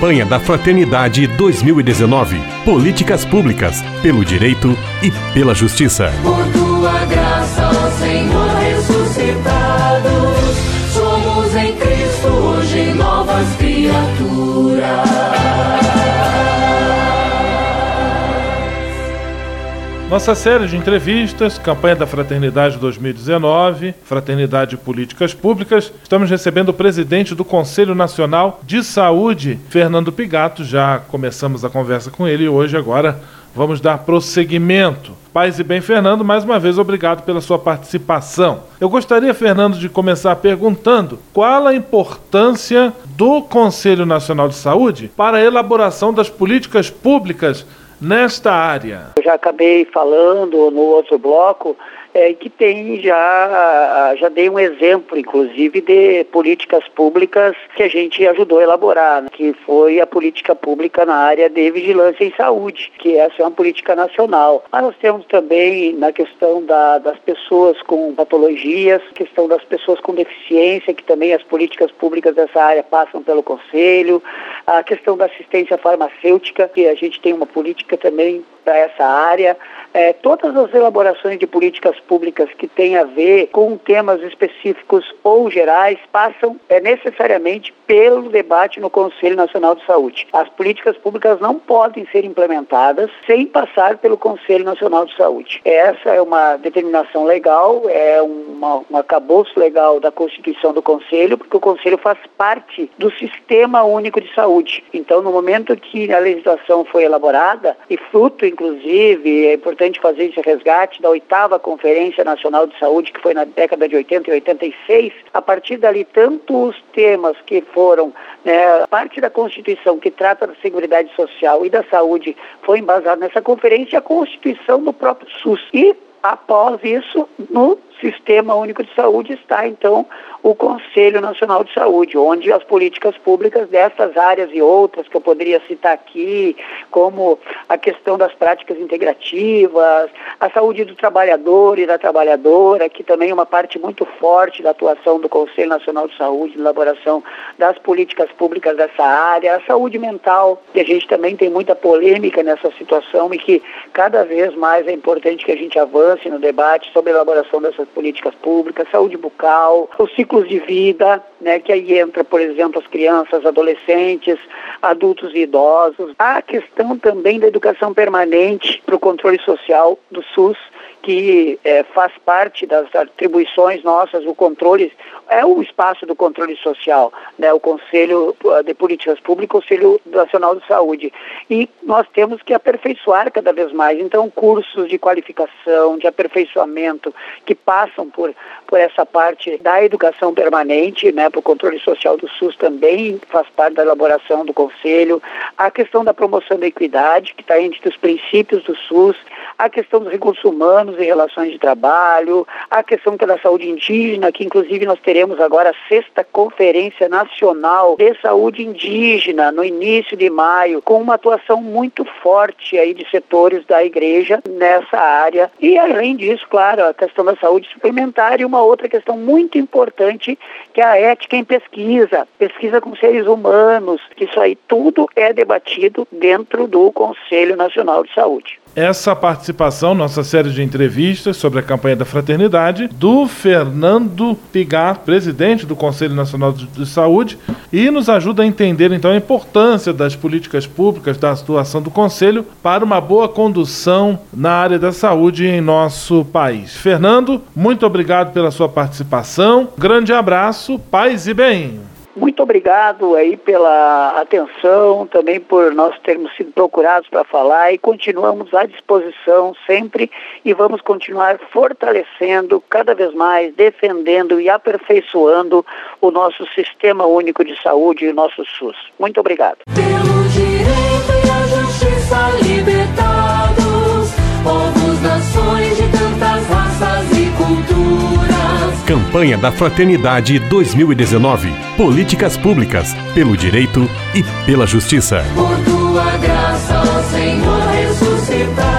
Campanha da Fraternidade 2019. Políticas públicas pelo direito e pela justiça. Nossa série de entrevistas, campanha da Fraternidade 2019, Fraternidade Políticas Públicas. Estamos recebendo o presidente do Conselho Nacional de Saúde, Fernando Pigato. Já começamos a conversa com ele e hoje, agora, vamos dar prosseguimento. Paz e bem, Fernando, mais uma vez obrigado pela sua participação. Eu gostaria, Fernando, de começar perguntando qual a importância do Conselho Nacional de Saúde para a elaboração das políticas públicas nesta área? Eu já acabei falando no outro bloco é, que tem já, já dei um exemplo, inclusive, de políticas públicas que a gente ajudou a elaborar, né, que foi a política pública na área de vigilância em saúde, que essa é uma política nacional. Mas nós temos também na questão da, das pessoas com patologias, questão das pessoas com deficiência, que também as políticas públicas dessa área passam pelo Conselho, a questão da assistência farmacêutica, que a gente tem uma política também para essa área. É, todas as elaborações de políticas públicas que têm a ver com temas específicos ou gerais passam é, necessariamente pelo debate no Conselho Nacional de Saúde. As políticas públicas não podem ser implementadas sem passar pelo Conselho Nacional de Saúde. Essa é uma determinação legal, é um acabouço legal da Constituição do Conselho, porque o Conselho faz parte do Sistema Único de Saúde. Então, no momento que a legislação foi elaborada, e fruto, inclusive, é importante fazer esse resgate da oitava Conferência Nacional de Saúde, que foi na década de 80 e 86, a partir dali, tanto os temas que foram né, parte da Constituição que trata da Seguridade Social e da Saúde foi embasada nessa conferência a Constituição do próprio SUS. E após isso, no Sistema Único de Saúde está, então, o Conselho Nacional de Saúde, onde as políticas públicas dessas áreas e outras que eu poderia citar aqui, como a questão das práticas integrativas, a saúde do trabalhador e da trabalhadora, que também é uma parte muito forte da atuação do Conselho Nacional de Saúde, elaboração das políticas públicas dessa área, a saúde mental, que a gente também tem muita polêmica nessa situação e que cada vez mais é importante que a gente avance no debate sobre a elaboração dessas políticas públicas, saúde bucal, os ciclos de vida, né, que aí entra, por exemplo, as crianças, adolescentes, adultos e idosos. A questão também da educação permanente para o controle social do SUS, que é, faz parte das atribuições nossas, o controle, é o espaço do controle social, né, o Conselho de Políticas Públicas, o Conselho Nacional de Saúde. E nós temos que aperfeiçoar cada vez mais. Então, cursos de qualificação, de aperfeiçoamento, que passam por, por essa parte da educação permanente, né, para o controle social do SUS também faz parte da elaboração do Conselho. A questão da promoção da equidade, que está entre os princípios do SUS, a questão dos recursos humanos e relações de trabalho, a questão da saúde indígena, que inclusive nós teremos agora a sexta Conferência Nacional de Saúde Indígena no início de maio, com uma atuação muito forte aí de setores da igreja nessa área. E além disso, claro, a questão da saúde suplementar e uma outra questão muito importante que é a ética em pesquisa, pesquisa com seres humanos, isso aí tudo é debatido dentro do Conselho Nacional de Saúde essa participação, nossa série de entrevistas sobre a campanha da fraternidade, do Fernando Pigar, presidente do Conselho Nacional de Saúde, e nos ajuda a entender então a importância das políticas públicas, da atuação do Conselho para uma boa condução na área da saúde em nosso país. Fernando, muito obrigado pela sua participação. Grande abraço, paz e bem. Muito obrigado aí pela atenção, também por nós termos sido procurados para falar e continuamos à disposição sempre e vamos continuar fortalecendo cada vez mais, defendendo e aperfeiçoando o nosso Sistema Único de Saúde e o nosso SUS. Muito obrigado. Pelo direito e a justiça Campanha da Fraternidade 2019. Políticas públicas pelo direito e pela justiça. Por tua graça, ó Senhor ressuscitados,